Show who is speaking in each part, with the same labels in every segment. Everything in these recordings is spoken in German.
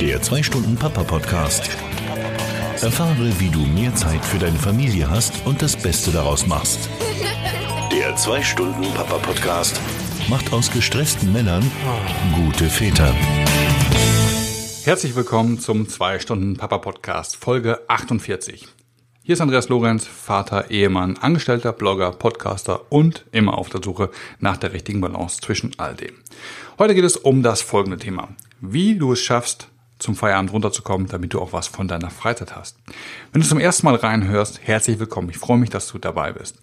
Speaker 1: Der 2-Stunden-Papa-Podcast. Erfahre, wie du mehr Zeit für deine Familie hast und das Beste daraus machst. Der 2-Stunden-Papa-Podcast macht aus gestressten Männern gute Väter.
Speaker 2: Herzlich willkommen zum 2-Stunden-Papa-Podcast, Folge 48. Hier ist Andreas Lorenz, Vater, Ehemann, Angestellter, Blogger, Podcaster und immer auf der Suche nach der richtigen Balance zwischen all dem. Heute geht es um das folgende Thema. Wie du es schaffst, zum Feierabend runterzukommen, damit du auch was von deiner Freizeit hast. Wenn du zum ersten Mal reinhörst, herzlich willkommen. Ich freue mich, dass du dabei bist.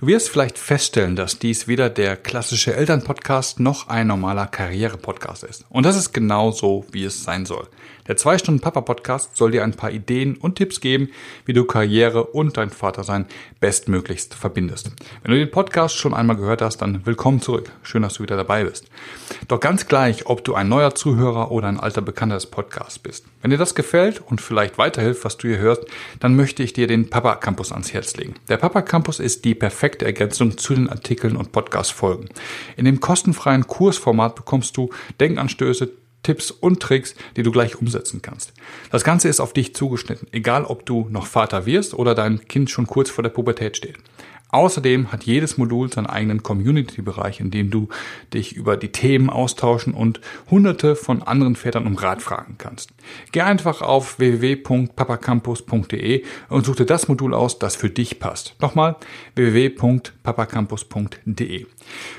Speaker 2: Du wirst vielleicht feststellen, dass dies weder der klassische Elternpodcast noch ein normaler Karriere-Podcast ist. Und das ist genau so, wie es sein soll. Der 2-Stunden-Papa-Podcast soll dir ein paar Ideen und Tipps geben, wie du Karriere und dein Vatersein bestmöglichst verbindest. Wenn du den Podcast schon einmal gehört hast, dann willkommen zurück. Schön, dass du wieder dabei bist. Doch ganz gleich, ob du ein neuer Zuhörer oder ein alter Bekannter des Podcasts bist. Wenn dir das gefällt und vielleicht weiterhilft, was du hier hörst, dann möchte ich dir den Papa Campus ans Herz legen. Der Papa Campus ist die perfekte Ergänzung zu den Artikeln und Podcast-Folgen. In dem kostenfreien Kursformat bekommst du Denkanstöße, Tipps und Tricks, die du gleich umsetzen kannst. Das Ganze ist auf dich zugeschnitten, egal ob du noch Vater wirst oder dein Kind schon kurz vor der Pubertät steht. Außerdem hat jedes Modul seinen eigenen Community-Bereich, in dem du dich über die Themen austauschen und hunderte von anderen Vätern um Rat fragen kannst. Geh einfach auf www.papacampus.de und such dir das Modul aus, das für dich passt. Nochmal www.papacampus.de.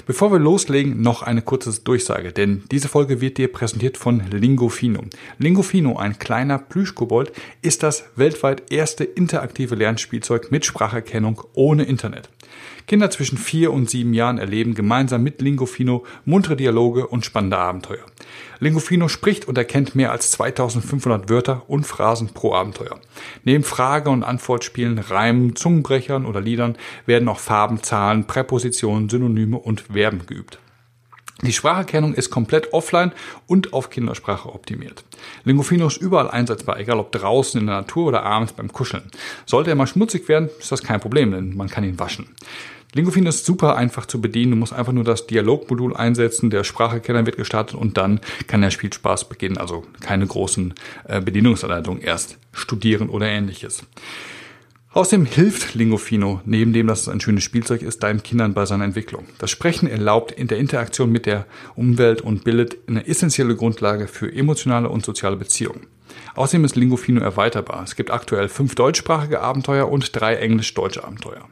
Speaker 2: Bevor wir loslegen, noch eine kurze Durchsage, denn diese Folge wird dir präsentiert von Lingofino. Lingofino, ein kleiner Plüschkobold, ist das weltweit erste interaktive Lernspielzeug mit Spracherkennung ohne Internet. Kinder zwischen vier und sieben Jahren erleben gemeinsam mit Lingofino muntere Dialoge und spannende Abenteuer. Lingofino spricht und erkennt mehr als 2500 Wörter und Phrasen pro Abenteuer. Neben Frage- und Antwortspielen, Reimen, Zungenbrechern oder Liedern werden auch Farben, Zahlen, Präpositionen, Synonyme und Verben geübt. Die Spracherkennung ist komplett offline und auf Kindersprache optimiert. Lingofino ist überall einsetzbar, egal ob draußen in der Natur oder abends beim Kuscheln. Sollte er mal schmutzig werden, ist das kein Problem, denn man kann ihn waschen. Lingofino ist super einfach zu bedienen. Du musst einfach nur das Dialogmodul einsetzen, der Spracherkenner wird gestartet und dann kann der Spielspaß beginnen. Also keine großen äh, Bedienungsanleitungen erst studieren oder ähnliches. Außerdem hilft Lingofino, neben dem, dass es ein schönes Spielzeug ist, deinen Kindern bei seiner Entwicklung. Das Sprechen erlaubt in der Interaktion mit der Umwelt und bildet eine essentielle Grundlage für emotionale und soziale Beziehungen. Außerdem ist Lingofino erweiterbar. Es gibt aktuell fünf deutschsprachige Abenteuer und drei englisch-deutsche Abenteuer.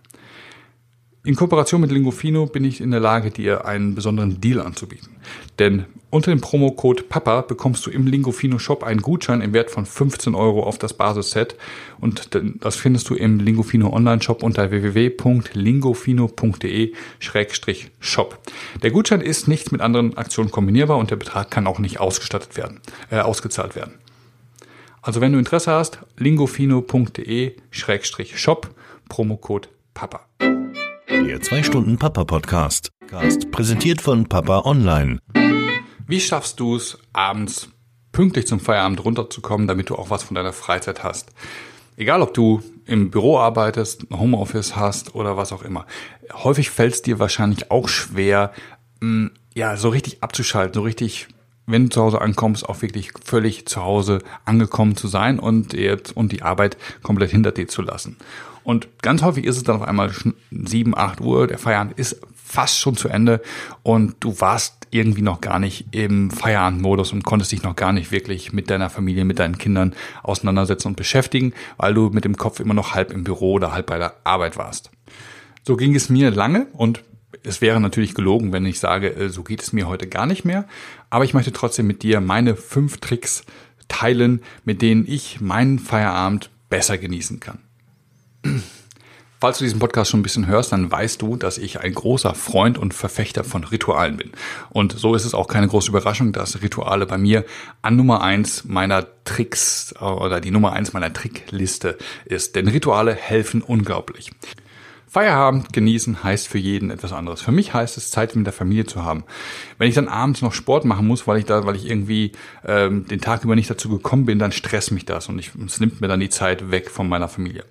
Speaker 2: In Kooperation mit Lingofino bin ich in der Lage, dir einen besonderen Deal anzubieten. Denn unter dem Promocode PAPA bekommst du im Lingofino Shop einen Gutschein im Wert von 15 Euro auf das Basisset. Und das findest du im Lingofino Online Shop unter www.lingofino.de-shop. Der Gutschein ist nicht mit anderen Aktionen kombinierbar und der Betrag kann auch nicht ausgestattet werden, äh, ausgezahlt werden. Also wenn du Interesse hast, lingofino.de-shop, Promocode PAPA.
Speaker 1: Der 2-Stunden-Papa-Podcast. Präsentiert von Papa Online.
Speaker 2: Wie schaffst du es, abends pünktlich zum Feierabend runterzukommen, damit du auch was von deiner Freizeit hast? Egal, ob du im Büro arbeitest, Homeoffice hast oder was auch immer. Häufig fällt es dir wahrscheinlich auch schwer, mm, ja, so richtig abzuschalten, so richtig wenn du zu Hause ankommst, auch wirklich völlig zu Hause angekommen zu sein und jetzt und die Arbeit komplett hinter dir zu lassen. Und ganz häufig ist es dann auf einmal sieben, acht Uhr, der Feierabend ist fast schon zu Ende und du warst irgendwie noch gar nicht im Feierabendmodus und konntest dich noch gar nicht wirklich mit deiner Familie, mit deinen Kindern auseinandersetzen und beschäftigen, weil du mit dem Kopf immer noch halb im Büro oder halb bei der Arbeit warst. So ging es mir lange und es wäre natürlich gelogen, wenn ich sage, äh, so geht es mir heute gar nicht mehr. Aber ich möchte trotzdem mit dir meine fünf Tricks teilen, mit denen ich meinen Feierabend besser genießen kann. Falls du diesen Podcast schon ein bisschen hörst, dann weißt du, dass ich ein großer Freund und Verfechter von Ritualen bin. Und so ist es auch keine große Überraschung, dass Rituale bei mir an Nummer eins meiner Tricks oder die Nummer eins meiner Trickliste ist. Denn Rituale helfen unglaublich. Feierabend genießen heißt für jeden etwas anderes. Für mich heißt es, Zeit mit der Familie zu haben. Wenn ich dann abends noch Sport machen muss, weil ich da, weil ich irgendwie ähm, den Tag über nicht dazu gekommen bin, dann stresst mich das und ich, es nimmt mir dann die Zeit weg von meiner Familie.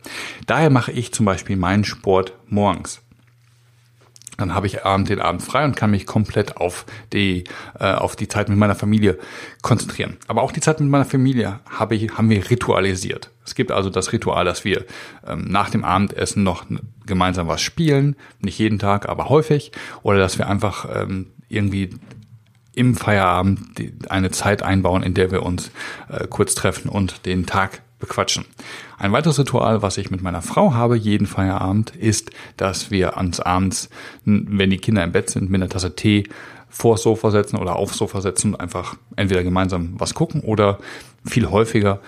Speaker 2: Daher mache ich zum Beispiel meinen Sport morgens. Dann habe ich Abend den Abend frei und kann mich komplett auf die äh, auf die Zeit mit meiner Familie konzentrieren. Aber auch die Zeit mit meiner Familie habe ich haben wir ritualisiert. Es gibt also das Ritual, dass wir ähm, nach dem Abendessen noch gemeinsam was spielen, nicht jeden Tag, aber häufig, oder dass wir einfach ähm, irgendwie im Feierabend eine Zeit einbauen, in der wir uns äh, kurz treffen und den Tag bequatschen. Ein weiteres Ritual, was ich mit meiner Frau habe, jeden Feierabend, ist, dass wir ans Abends, wenn die Kinder im Bett sind, mit einer Tasse Tee vors Sofa setzen oder aufs Sofa setzen und einfach entweder gemeinsam was gucken oder viel häufiger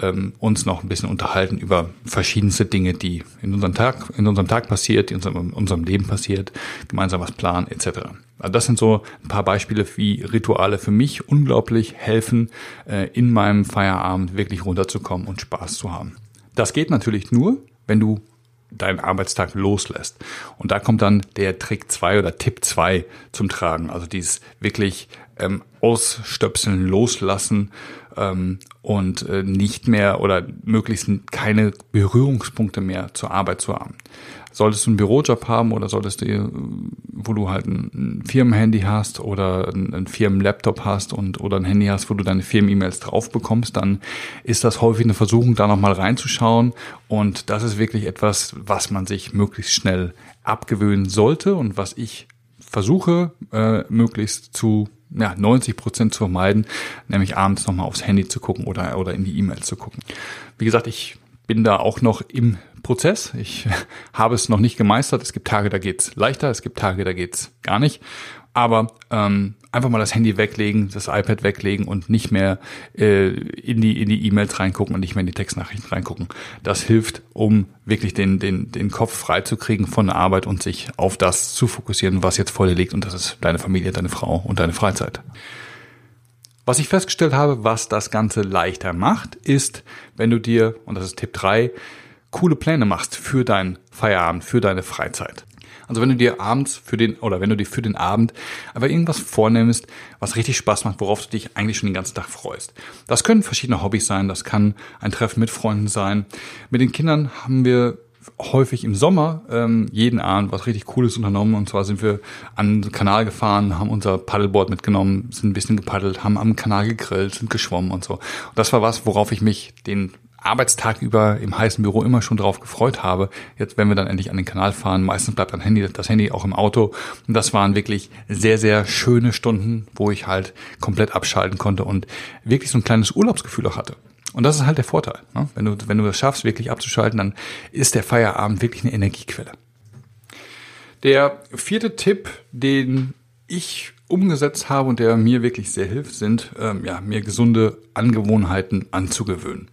Speaker 2: ähm, uns noch ein bisschen unterhalten über verschiedenste Dinge, die in unserem Tag, in unserem Tag passiert, in unserem, in unserem Leben passiert, gemeinsam was planen etc. Also das sind so ein paar Beispiele, wie Rituale für mich unglaublich helfen, äh, in meinem Feierabend wirklich runterzukommen und Spaß zu haben. Das geht natürlich nur, wenn du deinen Arbeitstag loslässt. Und da kommt dann der Trick 2 oder Tipp 2 zum Tragen. Also dieses wirklich ähm, Ausstöpseln, Loslassen ähm, und äh, nicht mehr oder möglichst keine Berührungspunkte mehr zur Arbeit zu haben. Solltest du einen Bürojob haben oder solltest du, wo du halt ein Firmenhandy hast oder ein Firmenlaptop hast und oder ein Handy hast, wo du deine Firmen-E-Mails drauf bekommst, dann ist das häufig eine Versuchung, da nochmal reinzuschauen. Und das ist wirklich etwas, was man sich möglichst schnell abgewöhnen sollte und was ich versuche, äh, möglichst zu ja, 90 Prozent zu vermeiden, nämlich abends nochmal aufs Handy zu gucken oder, oder in die E-Mail zu gucken. Wie gesagt, ich bin da auch noch im Prozess. Ich habe es noch nicht gemeistert. Es gibt Tage, da geht's leichter, es gibt Tage, da geht's gar nicht. Aber ähm, einfach mal das Handy weglegen, das iPad weglegen und nicht mehr äh, in die in die E-Mails reingucken und nicht mehr in die Textnachrichten reingucken. Das hilft, um wirklich den den den Kopf frei zu kriegen von der Arbeit und sich auf das zu fokussieren, was jetzt vor dir liegt und das ist deine Familie, deine Frau und deine Freizeit. Was ich festgestellt habe, was das Ganze leichter macht, ist, wenn du dir, und das ist Tipp 3, coole Pläne machst für deinen Feierabend, für deine Freizeit. Also wenn du dir abends für den oder wenn du dir für den Abend aber irgendwas vornimmst, was richtig Spaß macht, worauf du dich eigentlich schon den ganzen Tag freust. Das können verschiedene Hobbys sein, das kann ein Treffen mit Freunden sein. Mit den Kindern haben wir häufig im Sommer ähm, jeden Abend was richtig Cooles unternommen. Und zwar sind wir an den Kanal gefahren, haben unser Paddleboard mitgenommen, sind ein bisschen gepaddelt, haben am Kanal gegrillt, sind geschwommen und so. Und das war was, worauf ich mich den Arbeitstag über im heißen Büro immer schon drauf gefreut habe. Jetzt, wenn wir dann endlich an den Kanal fahren, meistens bleibt dann Handy, das Handy auch im Auto. Und das waren wirklich sehr, sehr schöne Stunden, wo ich halt komplett abschalten konnte und wirklich so ein kleines Urlaubsgefühl auch hatte. Und das ist halt der Vorteil. Ne? Wenn du, wenn du das schaffst, wirklich abzuschalten, dann ist der Feierabend wirklich eine Energiequelle. Der vierte Tipp, den ich umgesetzt habe und der mir wirklich sehr hilft, sind, ähm, ja, mir gesunde Angewohnheiten anzugewöhnen.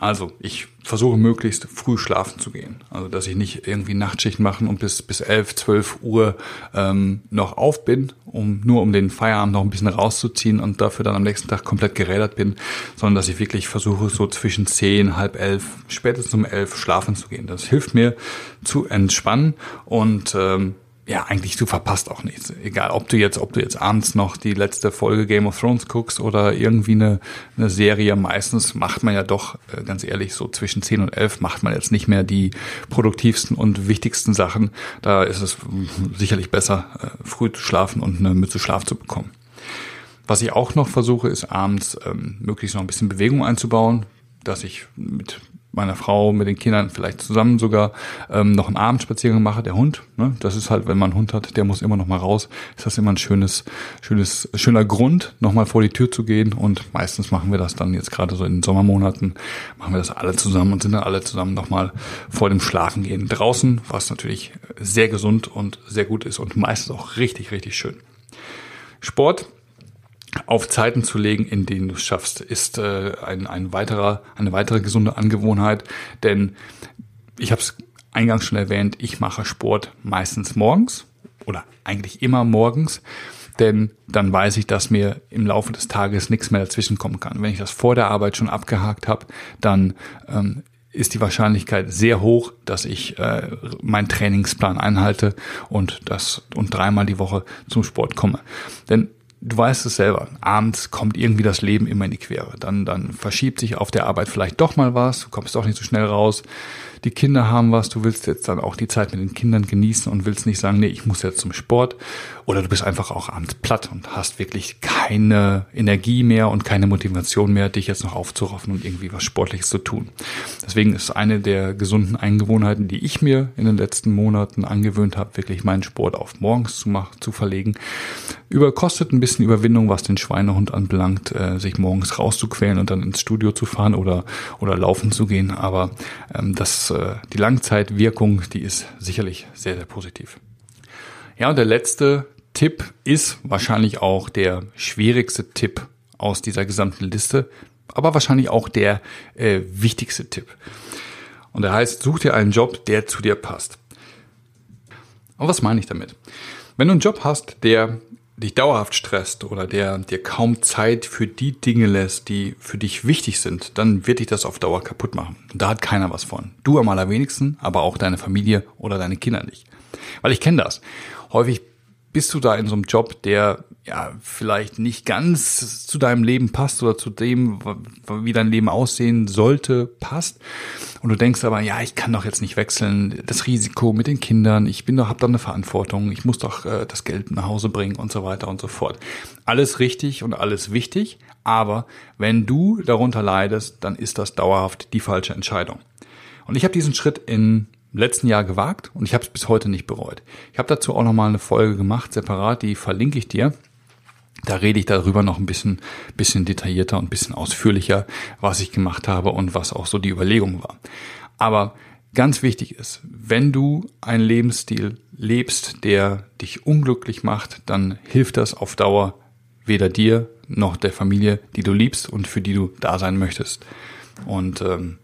Speaker 2: Also ich versuche möglichst früh schlafen zu gehen. Also dass ich nicht irgendwie Nachtschicht machen und bis bis elf, zwölf Uhr ähm, noch auf bin, um nur um den Feierabend noch ein bisschen rauszuziehen und dafür dann am nächsten Tag komplett gerädert bin, sondern dass ich wirklich versuche, so zwischen zehn, halb elf, spätestens um elf schlafen zu gehen. Das hilft mir zu entspannen und ähm, ja, eigentlich du verpasst auch nichts. Egal, ob du jetzt, ob du jetzt abends noch die letzte Folge Game of Thrones guckst oder irgendwie eine, eine Serie. Meistens macht man ja doch, äh, ganz ehrlich, so zwischen 10 und 11 macht man jetzt nicht mehr die produktivsten und wichtigsten Sachen. Da ist es sicherlich besser, äh, früh zu schlafen und eine Mütze Schlaf zu bekommen. Was ich auch noch versuche, ist abends ähm, möglichst noch ein bisschen Bewegung einzubauen, dass ich mit meiner Frau, mit den Kindern vielleicht zusammen sogar ähm, noch einen Abendspaziergang mache. Der Hund, ne? das ist halt, wenn man einen Hund hat, der muss immer noch mal raus. Ist das immer ein schönes, schönes, schöner Grund, noch mal vor die Tür zu gehen. Und meistens machen wir das dann jetzt gerade so in den Sommermonaten, machen wir das alle zusammen und sind dann alle zusammen noch mal vor dem Schlafengehen draußen, was natürlich sehr gesund und sehr gut ist und meistens auch richtig, richtig schön. Sport auf Zeiten zu legen, in denen du es schaffst, ist äh, ein, ein weiterer, eine weitere gesunde Angewohnheit. Denn ich habe es eingangs schon erwähnt, ich mache Sport meistens morgens oder eigentlich immer morgens, denn dann weiß ich, dass mir im Laufe des Tages nichts mehr dazwischen kommen kann. Wenn ich das vor der Arbeit schon abgehakt habe, dann ähm, ist die Wahrscheinlichkeit sehr hoch, dass ich äh, meinen Trainingsplan einhalte und das und dreimal die Woche zum Sport komme. Denn du weißt es selber, abends kommt irgendwie das Leben immer in die Quere. Dann, dann verschiebt sich auf der Arbeit vielleicht doch mal was, du kommst doch nicht so schnell raus. Die Kinder haben was, du willst jetzt dann auch die Zeit mit den Kindern genießen und willst nicht sagen, nee, ich muss jetzt zum Sport. Oder du bist einfach auch abends platt und hast wirklich keine Energie mehr und keine Motivation mehr, dich jetzt noch aufzuraffen und irgendwie was Sportliches zu tun. Deswegen ist eine der gesunden Eingewohnheiten, die ich mir in den letzten Monaten angewöhnt habe, wirklich meinen Sport auf morgens zu machen, zu verlegen. Über kostet ein bisschen Überwindung, was den Schweinehund anbelangt, äh, sich morgens rauszuquälen und dann ins Studio zu fahren oder oder laufen zu gehen. Aber ähm, das äh, die Langzeitwirkung, die ist sicherlich sehr sehr positiv. Ja und der letzte Tipp ist wahrscheinlich auch der schwierigste Tipp aus dieser gesamten Liste, aber wahrscheinlich auch der äh, wichtigste Tipp. Und der heißt, such dir einen Job, der zu dir passt. Und was meine ich damit? Wenn du einen Job hast, der dich dauerhaft stresst oder der dir kaum Zeit für die Dinge lässt, die für dich wichtig sind, dann wird dich das auf Dauer kaputt machen. Und da hat keiner was von. Du am allerwenigsten, aber auch deine Familie oder deine Kinder nicht. Weil ich kenne das. Häufig bist du da in so einem Job, der ja vielleicht nicht ganz zu deinem Leben passt oder zu dem, wie dein Leben aussehen sollte, passt. Und du denkst aber, ja, ich kann doch jetzt nicht wechseln. Das Risiko mit den Kindern, ich bin doch, hab doch eine Verantwortung, ich muss doch äh, das Geld nach Hause bringen und so weiter und so fort. Alles richtig und alles wichtig, aber wenn du darunter leidest, dann ist das dauerhaft die falsche Entscheidung. Und ich habe diesen Schritt in letzten Jahr gewagt und ich habe es bis heute nicht bereut. Ich habe dazu auch noch mal eine Folge gemacht, separat, die verlinke ich dir. Da rede ich darüber noch ein bisschen, bisschen detaillierter und ein bisschen ausführlicher, was ich gemacht habe und was auch so die Überlegung war. Aber ganz wichtig ist, wenn du einen Lebensstil lebst, der dich unglücklich macht, dann hilft das auf Dauer weder dir noch der Familie, die du liebst und für die du da sein möchtest. Und ähm,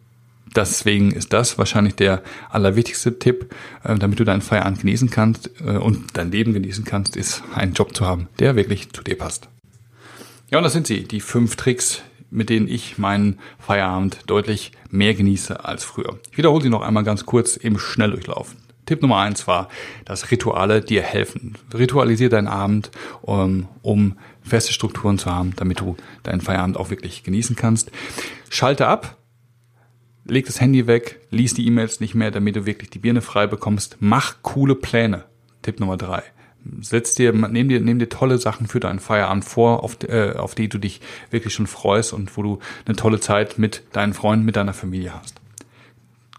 Speaker 2: Deswegen ist das wahrscheinlich der allerwichtigste Tipp, äh, damit du deinen Feierabend genießen kannst äh, und dein Leben genießen kannst, ist einen Job zu haben, der wirklich zu dir passt. Ja, und das sind sie, die fünf Tricks, mit denen ich meinen Feierabend deutlich mehr genieße als früher. Ich wiederhole sie noch einmal ganz kurz im Schnelldurchlauf. Tipp Nummer eins war, dass Rituale dir helfen. Ritualisier deinen Abend, um, um feste Strukturen zu haben, damit du deinen Feierabend auch wirklich genießen kannst. Schalte ab, leg das Handy weg, lies die E-Mails nicht mehr, damit du wirklich die Birne frei bekommst. Mach coole Pläne. Tipp Nummer drei. Setz dir, nimm dir, nimm dir tolle Sachen für deinen Feierabend vor, auf, äh, auf die du dich wirklich schon freust und wo du eine tolle Zeit mit deinen Freunden, mit deiner Familie hast.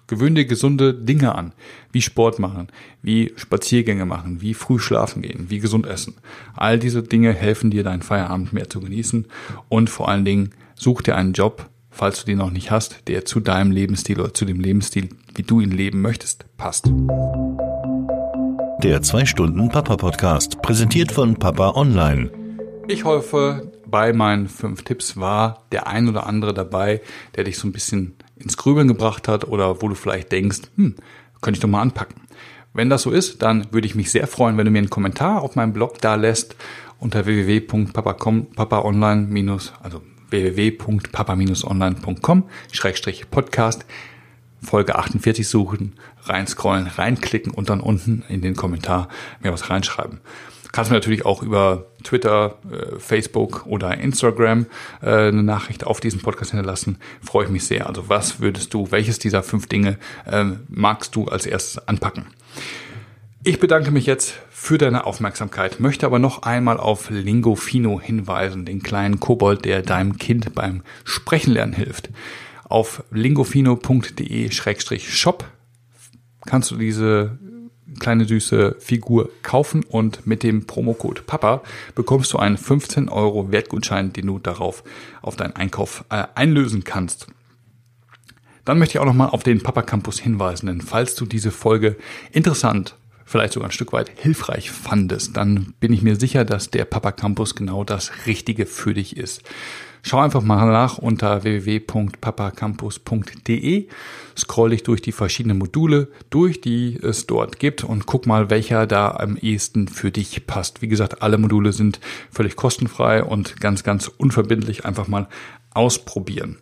Speaker 2: Gewöhn dir gesunde Dinge an, wie Sport machen, wie Spaziergänge machen, wie früh schlafen gehen, wie gesund essen. All diese Dinge helfen dir, deinen Feierabend mehr zu genießen und vor allen Dingen such dir einen Job, falls du den noch nicht hast, der zu deinem Lebensstil oder zu dem Lebensstil, wie du ihn leben möchtest, passt.
Speaker 1: Der 2-Stunden-Papa-Podcast, präsentiert von Papa Online.
Speaker 2: Ich hoffe, bei meinen fünf Tipps war der ein oder andere dabei, der dich so ein bisschen ins Grübeln gebracht hat oder wo du vielleicht denkst, hm, könnte ich doch mal anpacken. Wenn das so ist, dann würde ich mich sehr freuen, wenn du mir einen Kommentar auf meinem Blog da lässt unter www.papaonline- also www.papa-online.com-podcast Folge 48 suchen, reinscrollen, reinklicken und dann unten in den Kommentar mir was reinschreiben. Kannst mir natürlich auch über Twitter, äh, Facebook oder Instagram äh, eine Nachricht auf diesen Podcast hinterlassen. Freue ich mich sehr. Also was würdest du, welches dieser fünf Dinge äh, magst du als erstes anpacken? Ich bedanke mich jetzt für deine Aufmerksamkeit, möchte aber noch einmal auf Lingofino hinweisen, den kleinen Kobold, der deinem Kind beim Sprechen lernen hilft. Auf lingofino.de-shop kannst du diese kleine süße Figur kaufen und mit dem Promocode PAPA bekommst du einen 15 Euro Wertgutschein, den du darauf auf deinen Einkauf äh, einlösen kannst. Dann möchte ich auch nochmal auf den Papa Campus hinweisen, denn falls du diese Folge interessant vielleicht sogar ein Stück weit hilfreich fandest, dann bin ich mir sicher, dass der Papa Campus genau das Richtige für dich ist. Schau einfach mal nach unter www.papacampus.de, scroll dich durch die verschiedenen Module durch, die es dort gibt und guck mal, welcher da am ehesten für dich passt. Wie gesagt, alle Module sind völlig kostenfrei und ganz, ganz unverbindlich einfach mal ausprobieren.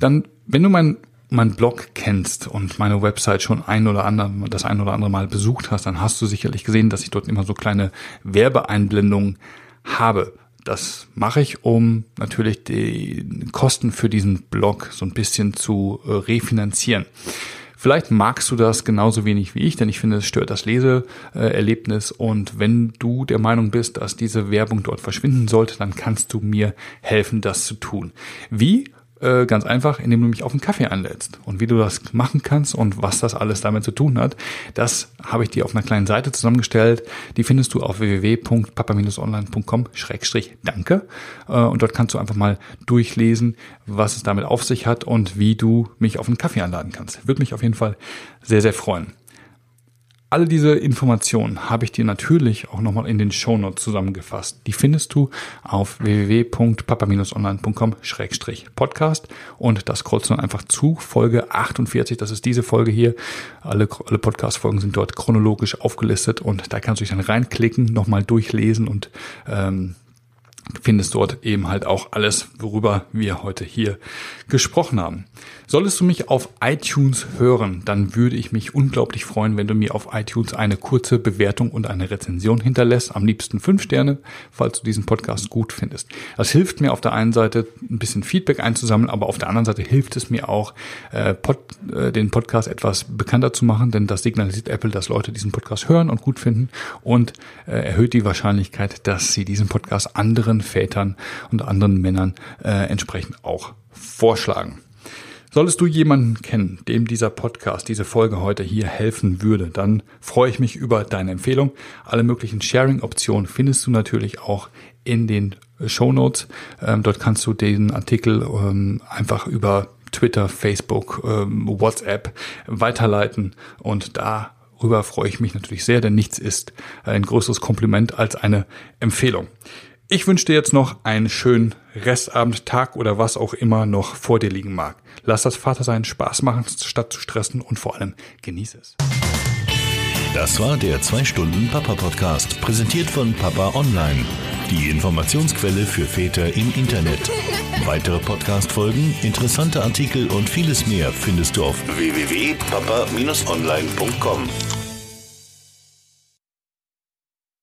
Speaker 2: Dann, wenn du mein meinen Blog kennst und meine Website schon ein oder andere, das ein oder andere Mal besucht hast, dann hast du sicherlich gesehen, dass ich dort immer so kleine Werbeeinblendungen habe. Das mache ich, um natürlich die Kosten für diesen Blog so ein bisschen zu äh, refinanzieren. Vielleicht magst du das genauso wenig wie ich, denn ich finde, es stört das Leseerlebnis. Und wenn du der Meinung bist, dass diese Werbung dort verschwinden sollte, dann kannst du mir helfen, das zu tun. Wie? Äh, ganz einfach, indem du mich auf einen Kaffee einlädst. Und wie du das machen kannst und was das alles damit zu tun hat, das habe ich dir auf einer kleinen Seite zusammengestellt. Die findest du auf www.papa-online.com-danke. Äh, und dort kannst du einfach mal durchlesen, was es damit auf sich hat und wie du mich auf einen Kaffee einladen kannst. Würde mich auf jeden Fall sehr, sehr freuen. Alle diese Informationen habe ich dir natürlich auch nochmal in den Shownotes zusammengefasst. Die findest du auf www.papa-online.com-podcast und das scrollst du dann einfach zu Folge 48. Das ist diese Folge hier. Alle, alle Podcast-Folgen sind dort chronologisch aufgelistet und da kannst du dich dann reinklicken, nochmal durchlesen und ähm, findest dort eben halt auch alles, worüber wir heute hier gesprochen haben. Solltest du mich auf iTunes hören, dann würde ich mich unglaublich freuen, wenn du mir auf iTunes eine kurze Bewertung und eine Rezension hinterlässt. Am liebsten fünf Sterne, falls du diesen Podcast gut findest. Das hilft mir auf der einen Seite ein bisschen Feedback einzusammeln, aber auf der anderen Seite hilft es mir auch, äh, Pod, äh, den Podcast etwas bekannter zu machen, denn das signalisiert Apple, dass Leute diesen Podcast hören und gut finden und äh, erhöht die Wahrscheinlichkeit, dass sie diesen Podcast anderen Vätern und anderen Männern äh, entsprechend auch vorschlagen. Solltest du jemanden kennen, dem dieser Podcast, diese Folge heute hier helfen würde, dann freue ich mich über deine Empfehlung. Alle möglichen Sharing-Optionen findest du natürlich auch in den Show Notes. Ähm, dort kannst du den Artikel ähm, einfach über Twitter, Facebook, ähm, WhatsApp weiterleiten und darüber freue ich mich natürlich sehr, denn nichts ist ein größeres Kompliment als eine Empfehlung. Ich wünsche dir jetzt noch einen schönen Restabend, Tag oder was auch immer noch vor dir liegen mag. Lass das Vatersein Spaß machen, statt zu stressen und vor allem genieße es.
Speaker 1: Das war der 2-Stunden-Papa-Podcast, präsentiert von Papa Online. Die Informationsquelle für Väter im Internet. Weitere Podcast-Folgen, interessante Artikel und vieles mehr findest du auf www.papa-online.com.